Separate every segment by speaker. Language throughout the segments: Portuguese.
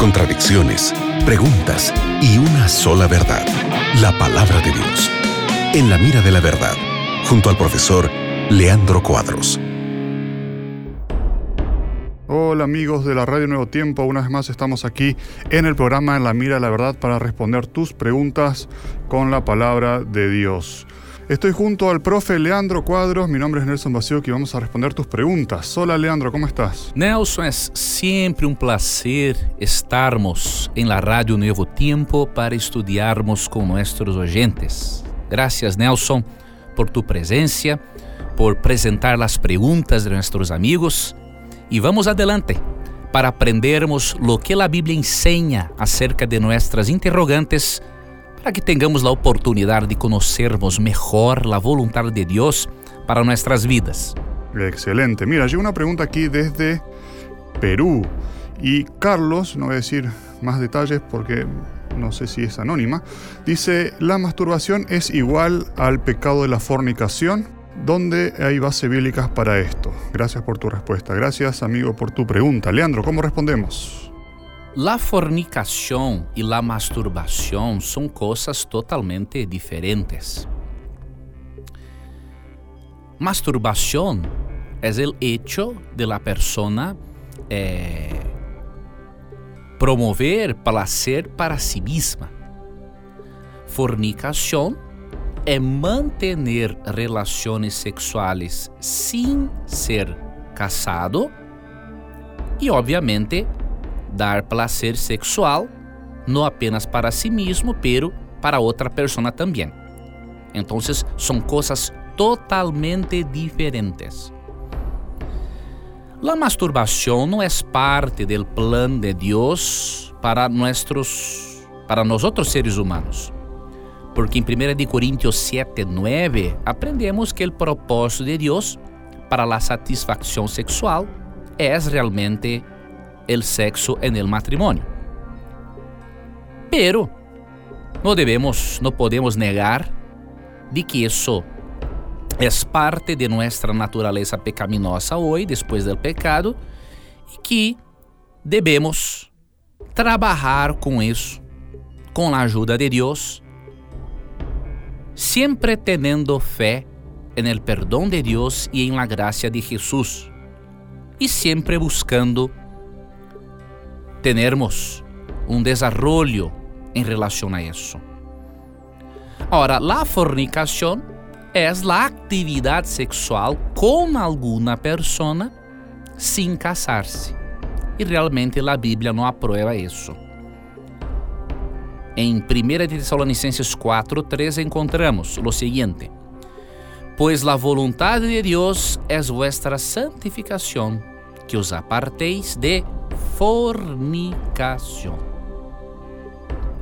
Speaker 1: contradicciones, preguntas y una sola verdad, la palabra de Dios. En la mira de la verdad, junto al profesor Leandro Cuadros.
Speaker 2: Hola amigos de la Radio Nuevo Tiempo, una vez más estamos aquí en el programa En la Mira de la Verdad para responder tus preguntas con la palabra de Dios. Estoy junto al profe Leandro Cuadros, mi nombre es Nelson Bacio y vamos a responder tus preguntas. Hola Leandro, ¿cómo estás?
Speaker 3: Nelson, es siempre un placer estarmos en la Radio Nuevo Tiempo para estudiarmos con nuestros oyentes. Gracias Nelson por tu presencia, por presentar las preguntas de nuestros amigos y vamos adelante para aprendermos lo que la Biblia enseña acerca de nuestras interrogantes para que tenhamos a oportunidade de conhecermos melhor a vontade de Deus para nossas vidas.
Speaker 2: Excelente. Mira, llega una pregunta aquí desde Perú y Carlos, no voy a decir más detalles porque no sé si es anónima, dice, la masturbación es igual al pecado de la fornicación. ¿Dónde hay bases bíblicas para esto? Gracias por tu respuesta. Gracias, amigo, por tu pregunta. Leandro, ¿cómo respondemos?
Speaker 3: La fornicação e la masturbação são coisas totalmente diferentes. Masturbação é o hecho de la persona eh, promover placer para si mesma. Fornicação é manter relações sexuais sem ser casado e, obviamente, dar placer sexual, não apenas para si mesmo, pero para outra pessoa também. Então, são coisas totalmente diferentes. A masturbação não é parte do plano de Deus para nossos, para nós seres humanos. Porque em 1 Coríntios 7, 9, aprendemos que o propósito de Deus para a satisfação sexual é realmente el sexo en el matrimonio. Pero no debemos, no podemos negar de que eso es parte de nuestra naturaleza pecaminosa hoy, después del pecado, y que debemos trabajar con eso, con la ayuda de Dios, siempre teniendo fe en el perdón de Dios y en la gracia de Jesús, y siempre buscando tenermos um desarrollo em relação a isso. Ora, a fornicação é a atividade sexual com alguma pessoa sem casar-se. E realmente a Bíblia não aprova isso. Em 1 Tessalonicenses 4:3 encontramos o seguinte: Pois a vontade de Deus é vuestra santificação, que os aparteis de fornicación.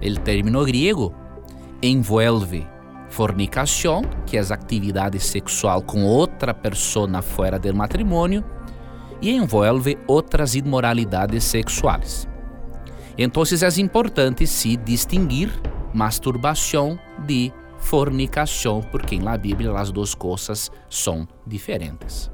Speaker 3: El término griego envolve fornicação, que é a atividade sexual com outra pessoa fora do matrimônio, e envolve outras imoralidades sexuais. Então é importante se distinguir masturbação de fornicação, porque na Bíblia as duas coisas são diferentes.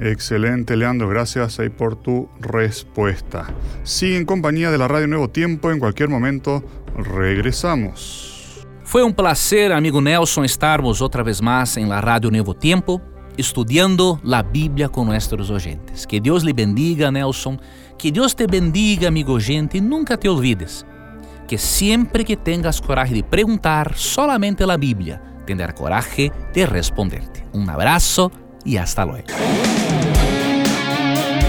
Speaker 2: Excelente, Leandro. Gracias ahí por tu respuesta. Sigue en compañía de la Radio Nuevo Tiempo. En cualquier momento regresamos.
Speaker 3: Foi um placer, amigo Nelson, estarmos outra vez mais em la Radio Nuevo Tiempo, estudando a Bíblia com nossos oyentes. Que Deus lhe bendiga, Nelson. Que Deus te bendiga, amigo oyente, e nunca te olvides que sempre que tengas coragem de perguntar solamente a Bíblia, tendrá coragem de responderte. Um abraço e hasta luego.